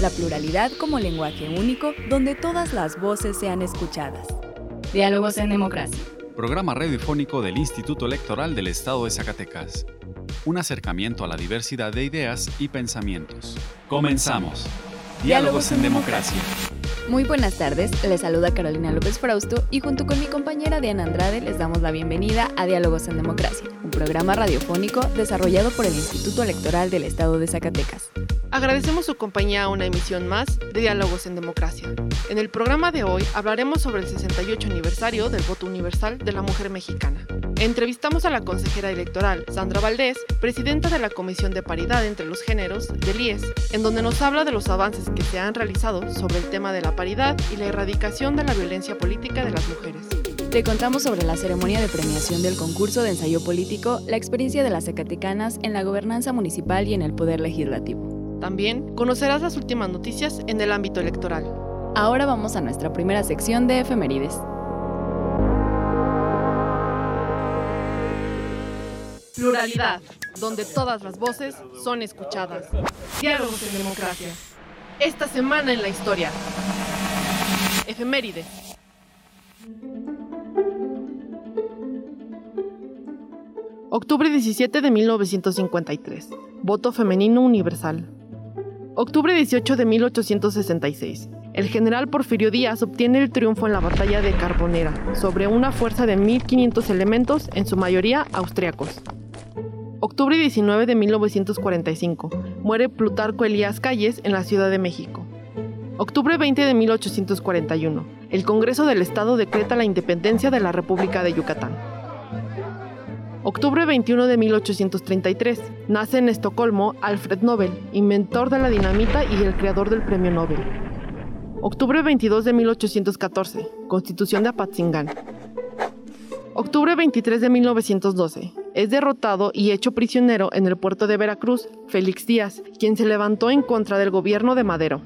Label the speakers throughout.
Speaker 1: La pluralidad como lenguaje único donde todas las voces sean escuchadas. Diálogos en Democracia.
Speaker 2: Programa radiofónico del Instituto Electoral del Estado de Zacatecas. Un acercamiento a la diversidad de ideas y pensamientos. Comenzamos. Diálogos en Democracia.
Speaker 1: Muy buenas tardes, les saluda Carolina López Frausto y junto con mi compañera Diana Andrade les damos la bienvenida a Diálogos en Democracia, un programa radiofónico desarrollado por el Instituto Electoral del Estado de Zacatecas.
Speaker 3: Agradecemos su compañía a una emisión más de Diálogos en Democracia. En el programa de hoy hablaremos sobre el 68 aniversario del voto universal de la mujer mexicana. Entrevistamos a la consejera electoral, Sandra Valdés, presidenta de la Comisión de Paridad entre los Géneros, del IES, en donde nos habla de los avances que se han realizado sobre el tema de la paridad y la erradicación de la violencia política de las mujeres.
Speaker 1: Te contamos sobre la ceremonia de premiación del concurso de ensayo político, la experiencia de las Zacatecanas en la gobernanza municipal y en el poder legislativo.
Speaker 3: También conocerás las últimas noticias en el ámbito electoral.
Speaker 1: Ahora vamos a nuestra primera sección de efemérides.
Speaker 3: Pluralidad, donde todas las voces son escuchadas. Diálogos en democracia. Esta semana en la historia. Efemérides. Octubre 17 de 1953. Voto femenino universal. Octubre 18 de 1866. El general Porfirio Díaz obtiene el triunfo en la batalla de Carbonera sobre una fuerza de 1.500 elementos, en su mayoría austriacos. Octubre 19 de 1945. Muere Plutarco Elías Calles en la Ciudad de México. Octubre 20 de 1841. El Congreso del Estado decreta la independencia de la República de Yucatán. Octubre 21 de 1833. Nace en Estocolmo Alfred Nobel, inventor de la dinamita y el creador del Premio Nobel. Octubre 22 de 1814. Constitución de Apatzingán. Octubre 23 de 1912. Es derrotado y hecho prisionero en el puerto de Veracruz Félix Díaz, quien se levantó en contra del gobierno de Madero.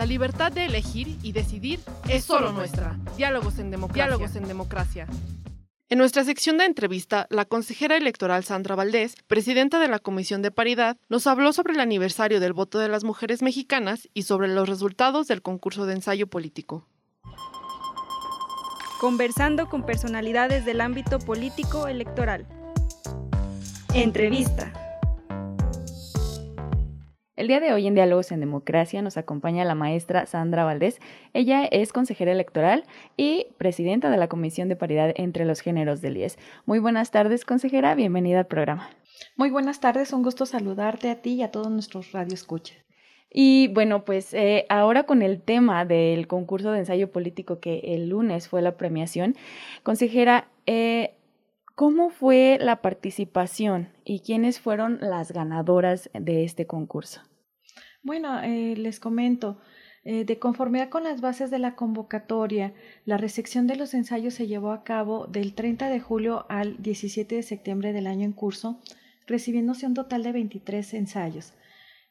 Speaker 3: La libertad de elegir y decidir es solo nuestra. Diálogos en democracia. Diálogos en democracia. En nuestra sección de entrevista, la consejera electoral Sandra Valdés, presidenta de la Comisión de Paridad, nos habló sobre el aniversario del voto de las mujeres mexicanas y sobre los resultados del concurso de ensayo político.
Speaker 4: Conversando con personalidades del ámbito político electoral. Entrevista.
Speaker 1: El día de hoy en Diálogos en Democracia nos acompaña la maestra Sandra Valdés. Ella es consejera electoral y presidenta de la Comisión de Paridad entre los Géneros del IES. Muy buenas tardes, consejera. Bienvenida al programa.
Speaker 5: Muy buenas tardes. Un gusto saludarte a ti y a todos nuestros radioescuchas.
Speaker 1: Y bueno, pues eh, ahora con el tema del concurso de ensayo político que el lunes fue la premiación, consejera, eh, ¿cómo fue la participación y quiénes fueron las ganadoras de este concurso?
Speaker 5: Bueno, eh, les comento, eh, de conformidad con las bases de la convocatoria, la recepción de los ensayos se llevó a cabo del 30 de julio al 17 de septiembre del año en curso, recibiéndose un total de 23 ensayos,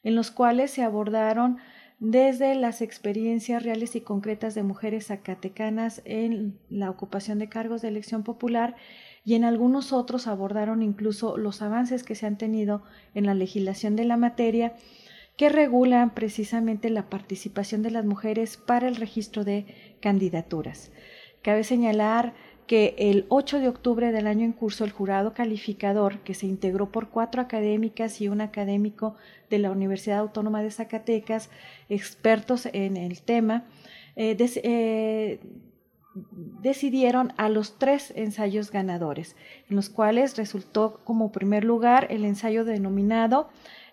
Speaker 5: en los cuales se abordaron desde las experiencias reales y concretas de mujeres zacatecanas en la ocupación de cargos de elección popular y en algunos otros abordaron incluso los avances que se han tenido en la legislación de la materia que regulan precisamente la participación de las mujeres para el registro de candidaturas. Cabe señalar que el 8 de octubre del año en curso el jurado calificador, que se integró por cuatro académicas y un académico de la Universidad Autónoma de Zacatecas, expertos en el tema, eh, eh, decidieron a los tres ensayos ganadores, en los cuales resultó como primer lugar el ensayo denominado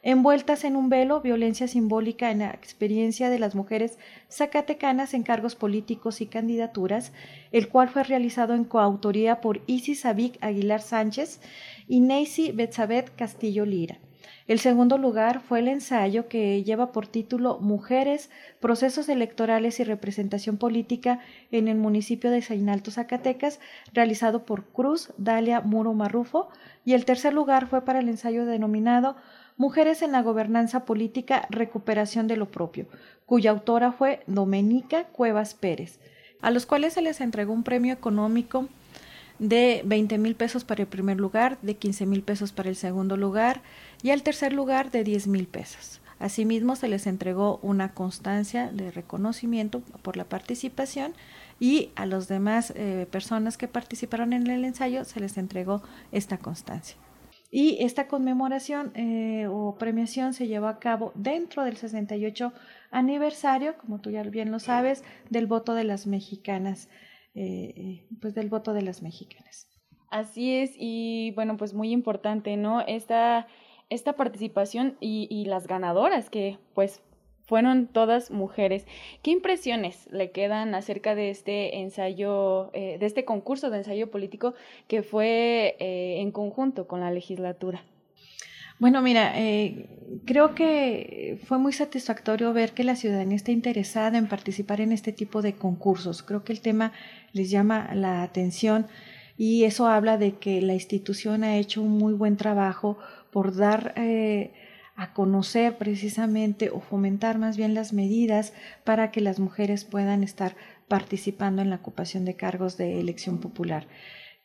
Speaker 5: envueltas en un velo, violencia simbólica en la experiencia de las mujeres zacatecanas en cargos políticos y candidaturas, el cual fue realizado en coautoría por Isis Avic Aguilar Sánchez y Neisy Betzabet Castillo Lira. El segundo lugar fue el ensayo que lleva por título Mujeres, procesos electorales y representación política en el municipio de Zainalto, Zacatecas, realizado por Cruz Dalia Muro Marrufo, y el tercer lugar fue para el ensayo denominado Mujeres en la gobernanza política, recuperación de lo propio, cuya autora fue Domenica Cuevas Pérez, a los cuales se les entregó un premio económico de 20 mil pesos para el primer lugar, de 15 mil pesos para el segundo lugar y al tercer lugar de 10 mil pesos. Asimismo, se les entregó una constancia de reconocimiento por la participación y a las demás eh, personas que participaron en el ensayo se les entregó esta constancia. Y esta conmemoración eh, o premiación se llevó a cabo dentro del 68 aniversario, como tú ya bien lo sabes, del voto de las mexicanas. Eh, eh, pues del voto de las mexicanas.
Speaker 1: Así es, y bueno, pues muy importante, ¿no? Esta, esta participación y, las ganadoras que pues fueron todas mujeres. ¿Qué impresiones le quedan acerca de este ensayo, eh, de este concurso de ensayo político que fue en conjunto con la legislatura?
Speaker 5: Bueno, mira, eh, creo que fue muy satisfactorio ver que la ciudadanía está interesada en participar en este tipo de concursos. Creo que el tema les llama la atención y eso habla de que la institución ha hecho un muy buen trabajo por dar eh, a conocer precisamente o fomentar más bien las medidas para que las mujeres puedan estar participando en la ocupación de cargos de elección popular.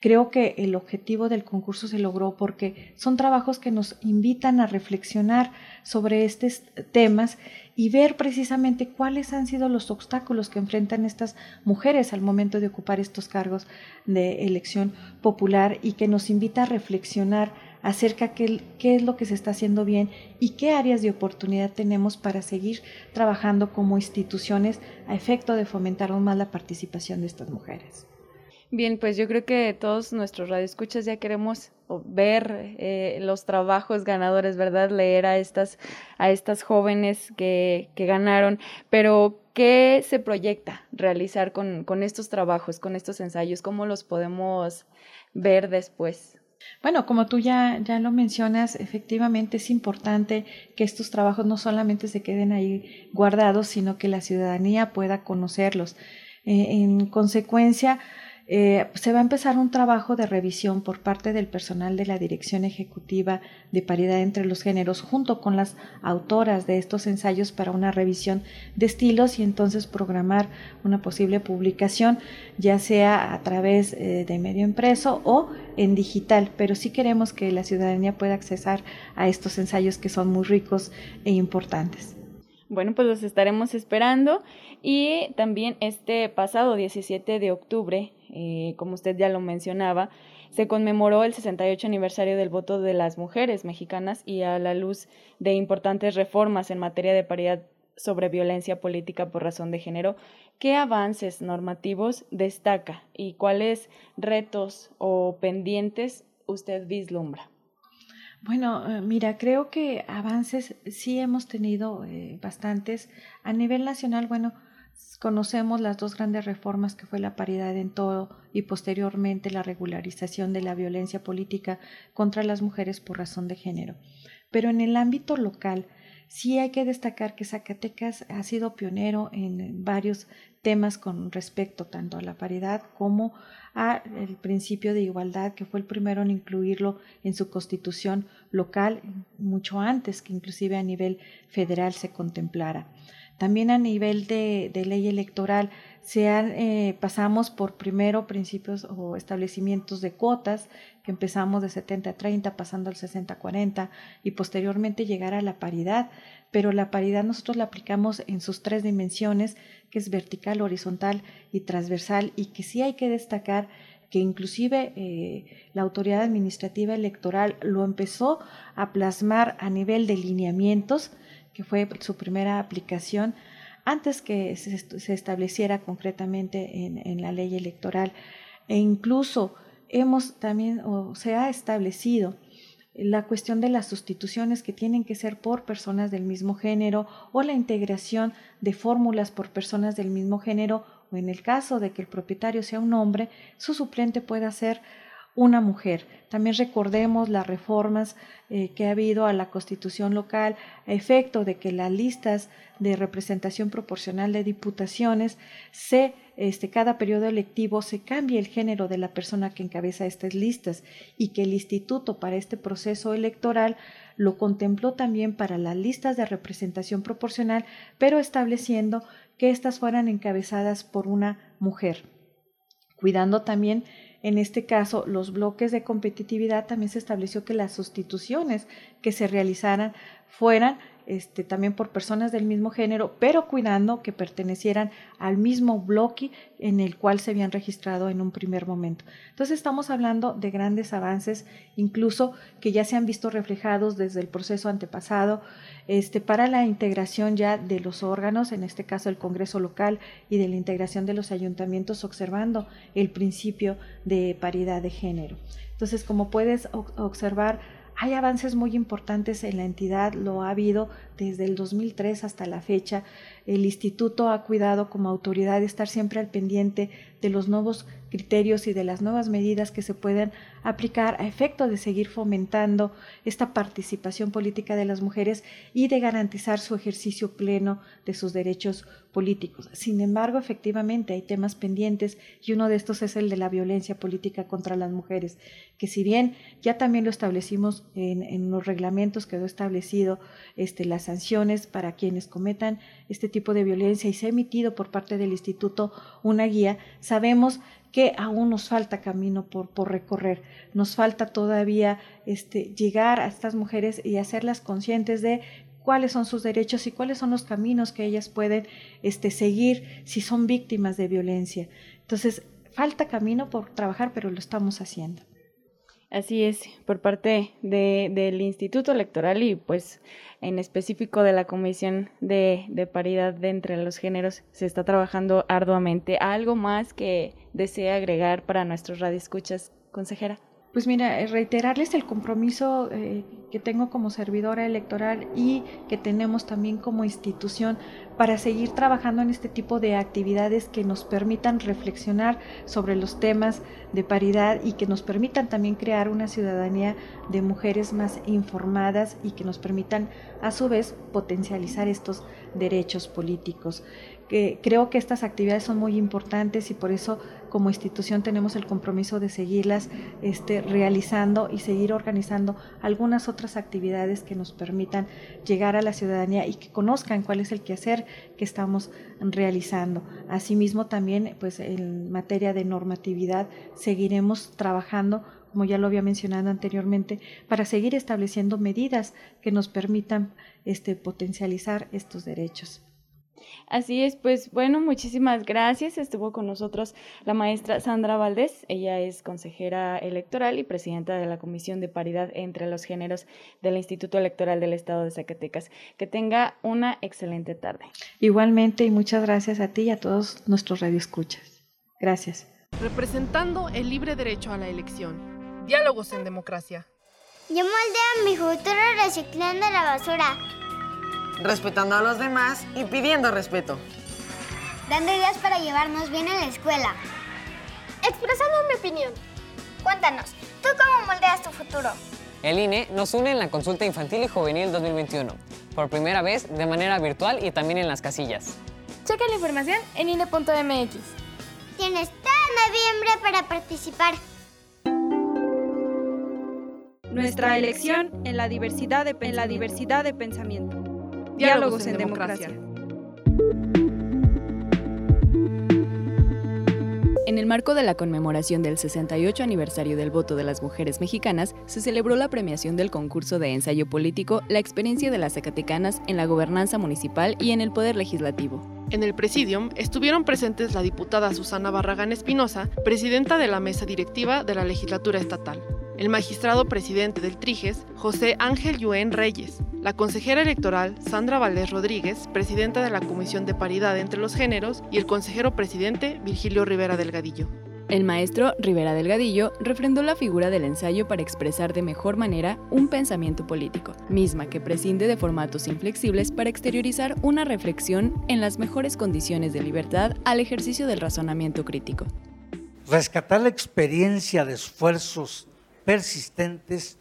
Speaker 5: Creo que el objetivo del concurso se logró porque son trabajos que nos invitan a reflexionar sobre estos temas y ver precisamente cuáles han sido los obstáculos que enfrentan estas mujeres al momento de ocupar estos cargos de elección popular y que nos invita a reflexionar acerca de qué es lo que se está haciendo bien y qué áreas de oportunidad tenemos para seguir trabajando como instituciones a efecto de fomentar aún más la participación de estas mujeres.
Speaker 1: Bien, pues yo creo que todos nuestros radioescuchas ya queremos ver eh, los trabajos ganadores, ¿verdad? Leer a estas, a estas jóvenes que, que ganaron, pero ¿qué se proyecta realizar con, con estos trabajos, con estos ensayos? ¿Cómo los podemos ver después?
Speaker 5: Bueno, como tú ya, ya lo mencionas, efectivamente es importante que estos trabajos no solamente se queden ahí guardados, sino que la ciudadanía pueda conocerlos. Eh, en consecuencia, eh, se va a empezar un trabajo de revisión por parte del personal de la Dirección Ejecutiva de Paridad entre los Géneros junto con las autoras de estos ensayos para una revisión de estilos y entonces programar una posible publicación ya sea a través eh, de medio impreso o en digital, pero sí queremos que la ciudadanía pueda accesar a estos ensayos que son muy ricos e importantes.
Speaker 1: Bueno, pues los estaremos esperando y también este pasado 17 de octubre, eh, como usted ya lo mencionaba, se conmemoró el 68 aniversario del voto de las mujeres mexicanas y a la luz de importantes reformas en materia de paridad sobre violencia política por razón de género, ¿qué avances normativos destaca y cuáles retos o pendientes usted vislumbra?
Speaker 5: Bueno, eh, mira, creo que avances sí hemos tenido eh, bastantes. A nivel nacional, bueno, conocemos las dos grandes reformas que fue la paridad en todo y posteriormente la regularización de la violencia política contra las mujeres por razón de género. Pero en el ámbito local, sí hay que destacar que Zacatecas ha sido pionero en varios temas con respecto tanto a la paridad como a el principio de igualdad, que fue el primero en incluirlo en su constitución local mucho antes que inclusive a nivel federal se contemplara. También a nivel de, ley electoral se eh, pasamos por primero principios o establecimientos de cuotas, que empezamos de 70 a 30, pasando al 60 a 40 y posteriormente llegar a la paridad, pero la paridad nosotros la aplicamos en sus tres dimensiones, que es vertical, horizontal y transversal, y que sí hay que destacar que inclusive eh, la autoridad administrativa electoral lo empezó a plasmar a nivel de lineamientos, que fue su primera aplicación, antes que se, estableciera concretamente en, la ley electoral. E incluso hemos también, se ha establecido la cuestión de las sustituciones que tienen que ser por personas del mismo género o la integración de fórmulas por personas del mismo género o en el caso de que el propietario sea un hombre, su suplente pueda ser una mujer. También recordemos las reformas eh, que ha habido a la constitución local a efecto de que las listas de representación proporcional de diputaciones se este, cada periodo electivo se cambie el género de la persona que encabeza estas listas y que el instituto para este proceso electoral lo contempló también para las listas de representación proporcional, pero estableciendo que éstas fueran encabezadas por una mujer, cuidando también en este caso, los bloques de competitividad también se estableció que las sustituciones que se realizaran fueran este, también por personas del mismo género, pero cuidando que pertenecieran al mismo bloque en el cual se habían registrado en un primer momento. Entonces estamos hablando de grandes avances, incluso que ya se han visto reflejados desde el proceso antepasado, este, para la integración ya de los órganos, en este caso el Congreso local, y de la integración de los ayuntamientos, observando el principio de paridad de género. Entonces, como puedes observar, hay avances muy importantes en la entidad, lo ha habido desde el 2003 hasta la fecha. El instituto ha cuidado como autoridad estar siempre al pendiente de los nuevos criterios y de las nuevas medidas que se pueden aplicar a efecto de seguir fomentando esta participación política de las mujeres y de garantizar su ejercicio pleno de sus derechos políticos. Sin embargo, efectivamente hay temas pendientes y uno de estos es el de la violencia política contra las mujeres, que si bien ya también lo establecimos en, los reglamentos, quedó establecido este, las sanciones para quienes cometan este tipo de violencia y se ha emitido por parte del instituto una guía, sabemos que aún nos falta camino por, por recorrer, nos falta todavía este, llegar a estas mujeres y hacerlas conscientes de cuáles son sus derechos y cuáles son los caminos que ellas pueden este, seguir si son víctimas de violencia. Entonces, falta camino por trabajar, pero lo estamos haciendo.
Speaker 1: Así es, por parte de, del Instituto Electoral y pues en específico de la Comisión de, Paridad de entre los géneros se está trabajando arduamente. ¿Algo más que desea agregar para nuestros radioescuchas, consejera?
Speaker 5: Pues mira, eh, reiterarles el compromiso eh, que tengo como servidora electoral y que tenemos también como institución para seguir trabajando en este tipo de actividades que nos permitan reflexionar sobre los temas de paridad y que nos permitan también crear una ciudadanía de mujeres más informadas y que nos permitan a su vez potencializar estos derechos políticos. Creo que estas actividades son muy importantes y por eso como institución tenemos el compromiso de seguirlas este, realizando y seguir organizando algunas otras actividades que nos permitan llegar a la ciudadanía y que conozcan cuál es el quehacer que estamos realizando. Asimismo, también pues, en materia de normatividad seguiremos trabajando como ya lo había mencionado anteriormente, para seguir estableciendo medidas que nos permitan este, potencializar estos derechos.
Speaker 1: Así es, pues bueno, muchísimas gracias. Estuvo con nosotros la maestra Sandra Valdés. Ella es consejera electoral y presidenta de la Comisión de Paridad entre los Géneros del Instituto Electoral del Estado de Zacatecas. Que tenga una excelente tarde.
Speaker 5: Igualmente y muchas gracias a ti y a todos nuestros radioescuchas. Gracias.
Speaker 3: Representando el libre derecho a la elección. Diálogos en democracia.
Speaker 6: Yo moldeo mi futuro reciclando la basura
Speaker 7: respetando a los demás y pidiendo respeto.
Speaker 6: Dando ideas para llevarnos bien en la escuela.
Speaker 8: Expresando mi opinión.
Speaker 6: Cuéntanos, ¿tú cómo moldeas tu futuro?
Speaker 9: El INE nos une en la consulta infantil y juvenil 2021, por primera vez de manera virtual y también en las casillas.
Speaker 8: Checa la información en INE.mx.
Speaker 6: Tienes todo noviembre para participar.
Speaker 4: Nuestra elección en la diversidad de, en la diversidad de pensamiento. Diálogos en democracia.
Speaker 1: En el marco de la conmemoración del 68 aniversario del voto de las mujeres mexicanas, se celebró la premiación del concurso de ensayo político La experiencia de las Zacatecanas en la gobernanza municipal y en el poder legislativo.
Speaker 3: En el presidium estuvieron presentes la diputada Susana Barragán Espinosa, presidenta de la mesa directiva de la legislatura estatal, el magistrado presidente del Triges, José Ángel Yuen Reyes, la consejera electoral Sandra Valdés Rodríguez, presidenta de la Comisión de Paridad entre los Géneros, y el consejero presidente Virgilio Rivera Delgadillo.
Speaker 1: El maestro Rivera Delgadillo refrendó la figura del ensayo para expresar de mejor manera un pensamiento político, misma que prescinde de formatos inflexibles para exteriorizar una reflexión en las mejores condiciones de libertad al ejercicio del razonamiento crítico.
Speaker 10: Rescatar la experiencia de esfuerzos persistentes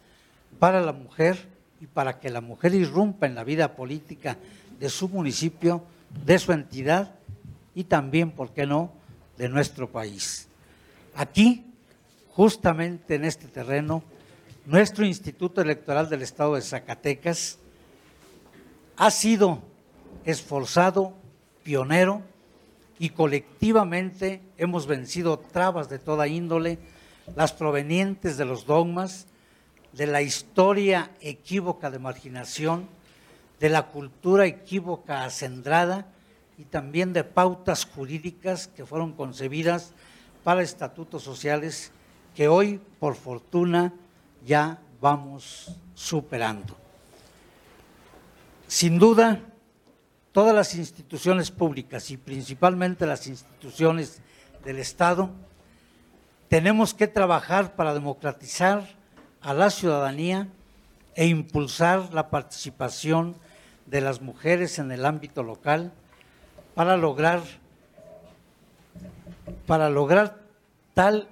Speaker 10: para la mujer y para que la mujer irrumpa en la vida política de su municipio, de su entidad y también, ¿por qué no?, de nuestro país. Aquí, justamente en este terreno, nuestro Instituto Electoral del Estado de Zacatecas ha sido esforzado, pionero, y colectivamente hemos vencido trabas de toda índole, las provenientes de los dogmas, de la historia equívoca de marginación, de la cultura equívoca acendrada y también de pautas jurídicas que fueron concebidas para estatutos sociales que hoy, por fortuna, ya vamos superando. Sin duda, todas las instituciones públicas y principalmente las instituciones del Estado, tenemos que trabajar para democratizar a la ciudadanía e impulsar la participación de las mujeres en el ámbito local para lograr para lograr tal,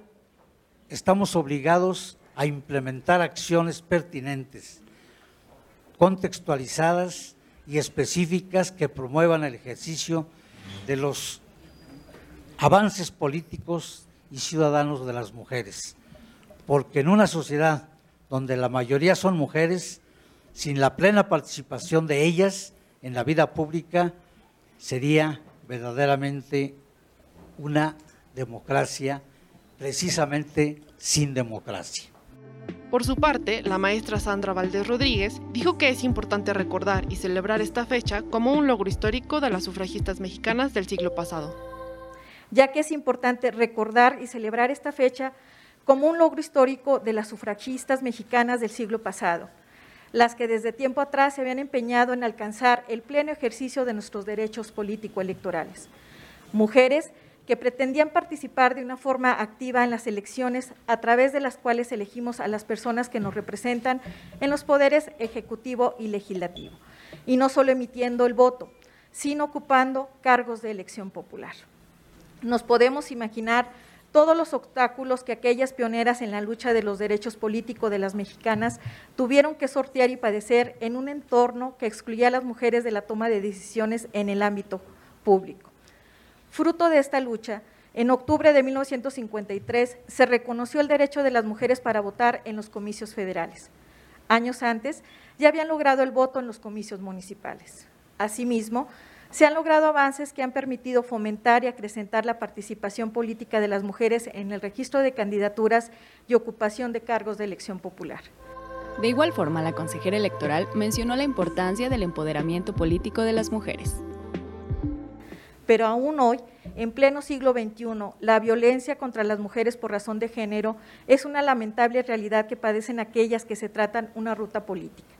Speaker 10: estamos obligados a implementar acciones pertinentes, contextualizadas y específicas que promuevan el ejercicio de los avances políticos y ciudadanos de las mujeres. Porque en una sociedad donde la mayoría son mujeres, sin la plena participación de ellas en la vida pública, sería verdaderamente una democracia precisamente sin democracia.
Speaker 3: Por su parte, la maestra Sandra Valdés Rodríguez dijo que es importante recordar y celebrar esta fecha como un logro histórico de las sufragistas mexicanas del siglo pasado.
Speaker 11: Ya que es importante recordar y celebrar esta fecha como un logro histórico de las sufragistas mexicanas del siglo pasado, las que desde tiempo atrás se habían empeñado en alcanzar el pleno ejercicio de nuestros derechos político-electorales. Mujeres que pretendían participar de una forma activa en las elecciones a través de las cuales elegimos a las personas que nos representan en los poderes ejecutivo y legislativo, y no solo emitiendo el voto, sino ocupando cargos de elección popular. Nos podemos imaginar todos los obstáculos que aquellas pioneras en la lucha de los derechos políticos de las mexicanas tuvieron que sortear y padecer en un entorno que excluía a las mujeres de la toma de decisiones en el ámbito público. Fruto de esta lucha, en octubre de 1953 se reconoció el derecho de las mujeres para votar en los comicios federales. Años antes ya habían logrado el voto en los comicios municipales. Asimismo, se han logrado avances que han permitido fomentar y acrecentar la participación política de las mujeres en el registro de candidaturas y ocupación de cargos de elección popular.
Speaker 1: De igual forma, la consejera electoral mencionó la importancia del empoderamiento político de las mujeres.
Speaker 11: Pero aún hoy, en pleno siglo XXI, la violencia contra las mujeres por razón de género es una lamentable realidad que padecen aquellas que se tratan una ruta política.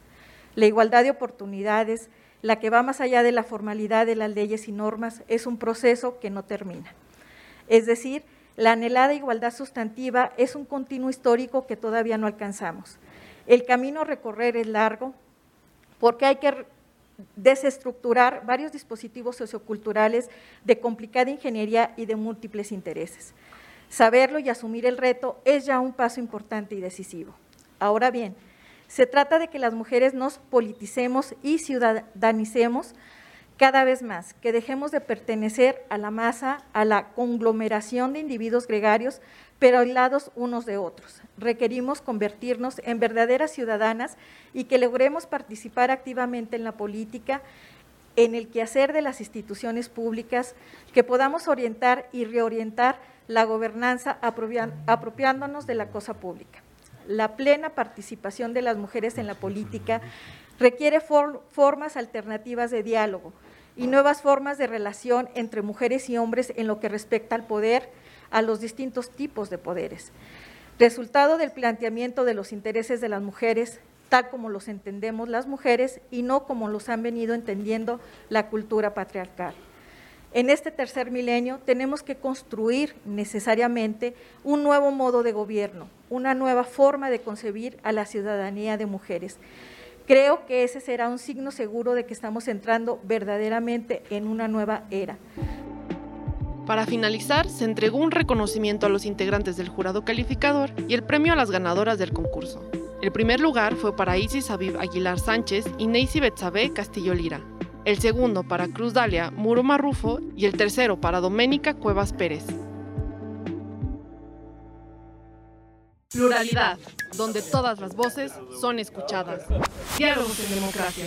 Speaker 11: La igualdad de oportunidades, la que va más allá de la formalidad de las leyes y normas, es un proceso que no termina. Es decir, la anhelada igualdad sustantiva es un continuo histórico que todavía no alcanzamos. El camino a recorrer es largo porque hay que desestructurar varios dispositivos socioculturales de complicada ingeniería y de múltiples intereses. Saberlo y asumir el reto es ya un paso importante y decisivo. Ahora bien, se trata de que las mujeres nos politicemos y ciudadanicemos cada vez más, que dejemos de pertenecer a la masa, a la conglomeración de individuos gregarios, pero aislados unos de otros. Requerimos convertirnos en verdaderas ciudadanas y que logremos participar activamente en la política, en el quehacer de las instituciones públicas, que podamos orientar y reorientar la gobernanza apropiándonos de la cosa pública. La plena participación de las mujeres en la política requiere formas alternativas de diálogo y nuevas formas de relación entre mujeres y hombres en lo que respecta al poder, a los distintos tipos de poderes. Resultado del planteamiento de los intereses de las mujeres, tal como los entendemos las mujeres y no como los han venido entendiendo la cultura patriarcal. En este tercer milenio tenemos que construir necesariamente un nuevo modo de gobierno, una nueva forma de concebir a la ciudadanía de mujeres. Creo que ese será un signo seguro de que estamos entrando verdaderamente en una nueva era.
Speaker 3: Para finalizar, se entregó un reconocimiento a los integrantes del jurado calificador y el premio a las ganadoras del concurso. El primer lugar fue para Isis Aviv Aguilar Sánchez y Neisy Betsabe Castillo Lira. El segundo para Cruz Dalia Muro Marrufo y el tercero para Doménica Cuevas Pérez. Pluralidad, donde todas las voces son escuchadas. Diálogos en democracia.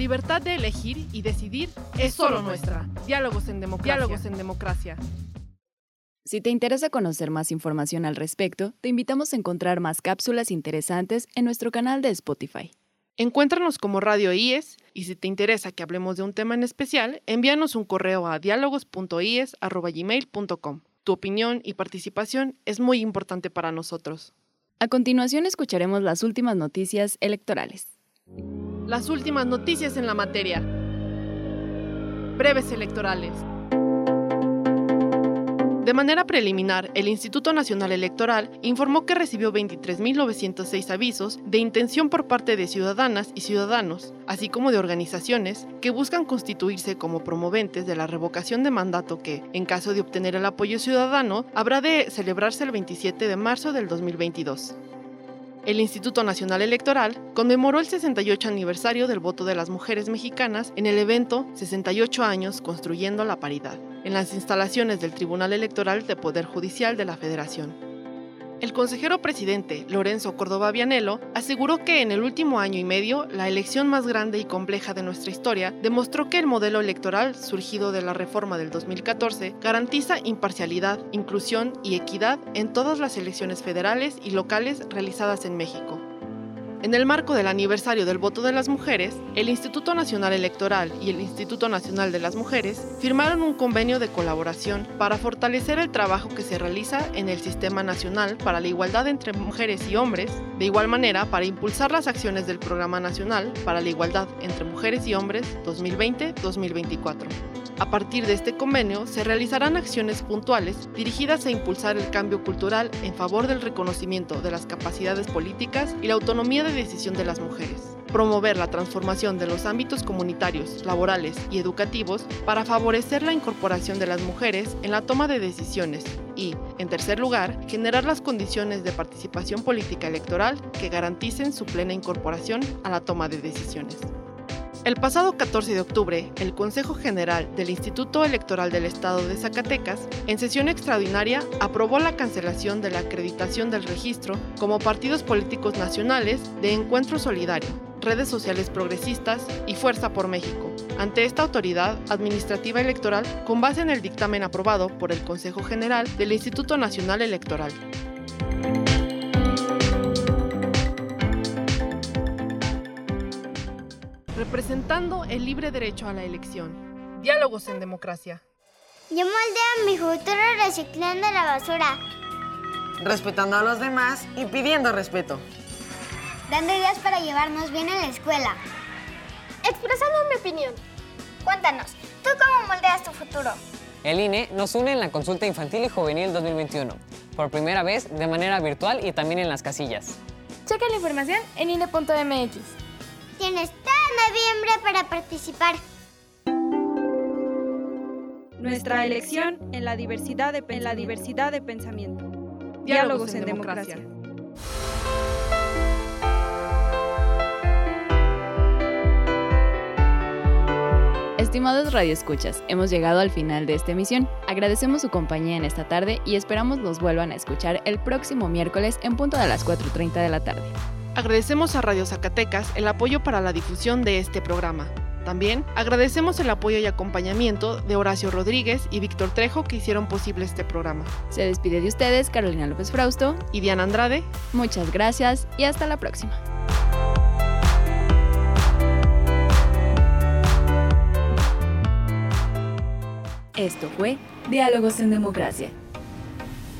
Speaker 3: Libertad de elegir y decidir es solo nuestra. Diálogos en democracia. Diálogos en democracia.
Speaker 1: Si te interesa conocer más información al respecto, te invitamos a encontrar más cápsulas interesantes en nuestro canal de Spotify.
Speaker 3: Encuéntranos como Radio IES y si te interesa que hablemos de un tema en especial, envíanos un correo a diálogos.ies.gmail.com. Tu opinión y participación es muy importante para nosotros.
Speaker 1: A continuación escucharemos las últimas noticias electorales.
Speaker 3: Las últimas noticias en la materia. Breves electorales. De manera preliminar, el Instituto Nacional Electoral informó que recibió 23.906 avisos de intención por parte de ciudadanas y ciudadanos, así como de organizaciones que buscan constituirse como promoventes de la revocación de mandato que, en caso de obtener el apoyo ciudadano, habrá de celebrarse el 27 de marzo del 2022. El Instituto Nacional Electoral conmemoró el 68 aniversario del voto de las mujeres mexicanas en el evento 68 años construyendo la paridad, en las instalaciones del Tribunal Electoral de Poder Judicial de la Federación. El consejero presidente, Lorenzo Córdoba Vianello, aseguró que en el último año y medio, la elección más grande y compleja de nuestra historia demostró que el modelo electoral surgido de la reforma del 2014 garantiza imparcialidad, inclusión y equidad en todas las elecciones federales y locales realizadas en México. En el marco del aniversario del voto de las mujeres, el Instituto Nacional Electoral y el Instituto Nacional de las Mujeres firmaron un convenio de colaboración para fortalecer el trabajo que se realiza en el Sistema Nacional para la Igualdad entre Mujeres y Hombres, de igual manera para impulsar las acciones del Programa Nacional para la Igualdad entre Mujeres y Hombres 2020-2024. A partir de este convenio se realizarán acciones puntuales dirigidas a impulsar el cambio cultural en favor del reconocimiento de las capacidades políticas y la autonomía de decisión de las mujeres, promover la transformación de los ámbitos comunitarios, laborales y educativos para favorecer la incorporación de las mujeres en la toma de decisiones y, en tercer lugar, generar las condiciones de participación política electoral que garanticen su plena incorporación a la toma de decisiones. El pasado 14 de octubre, el Consejo General del Instituto Electoral del Estado de Zacatecas, en sesión extraordinaria, aprobó la cancelación de la acreditación del registro como partidos políticos nacionales de Encuentro Solidario, redes sociales progresistas y Fuerza por México, ante esta autoridad administrativa electoral con base en el dictamen aprobado por el Consejo General del Instituto Nacional Electoral. Representando el libre derecho a la elección. Diálogos en democracia.
Speaker 6: Yo moldeo mi futuro reciclando la basura.
Speaker 7: Respetando a los demás y pidiendo respeto.
Speaker 6: Dando ideas para llevarnos bien en la escuela.
Speaker 8: Expresando mi opinión.
Speaker 6: Cuéntanos, ¿tú cómo moldeas tu futuro?
Speaker 9: El INE nos une en la consulta infantil y juvenil 2021, por primera vez de manera virtual y también en las casillas.
Speaker 8: Checa la información en INE.mx.
Speaker 6: Tienes noviembre para participar.
Speaker 4: Nuestra elección en la diversidad de, en la diversidad de pensamiento. Diálogos, en, democracia.
Speaker 1: Estimados radioescuchas, hemos llegado al final de esta emisión. Agradecemos su compañía en esta tarde y esperamos nos vuelvan a escuchar el próximo miércoles en punto de las 4.30 de la tarde.
Speaker 3: Agradecemos a Radio Zacatecas el apoyo para la difusión de este programa. También agradecemos el apoyo y acompañamiento de Horacio Rodríguez y Víctor Trejo que hicieron posible este programa.
Speaker 1: Se despide de ustedes Carolina López Frausto
Speaker 3: y Diana Andrade.
Speaker 1: Muchas gracias y hasta la próxima. Esto fue Diálogos en Democracia.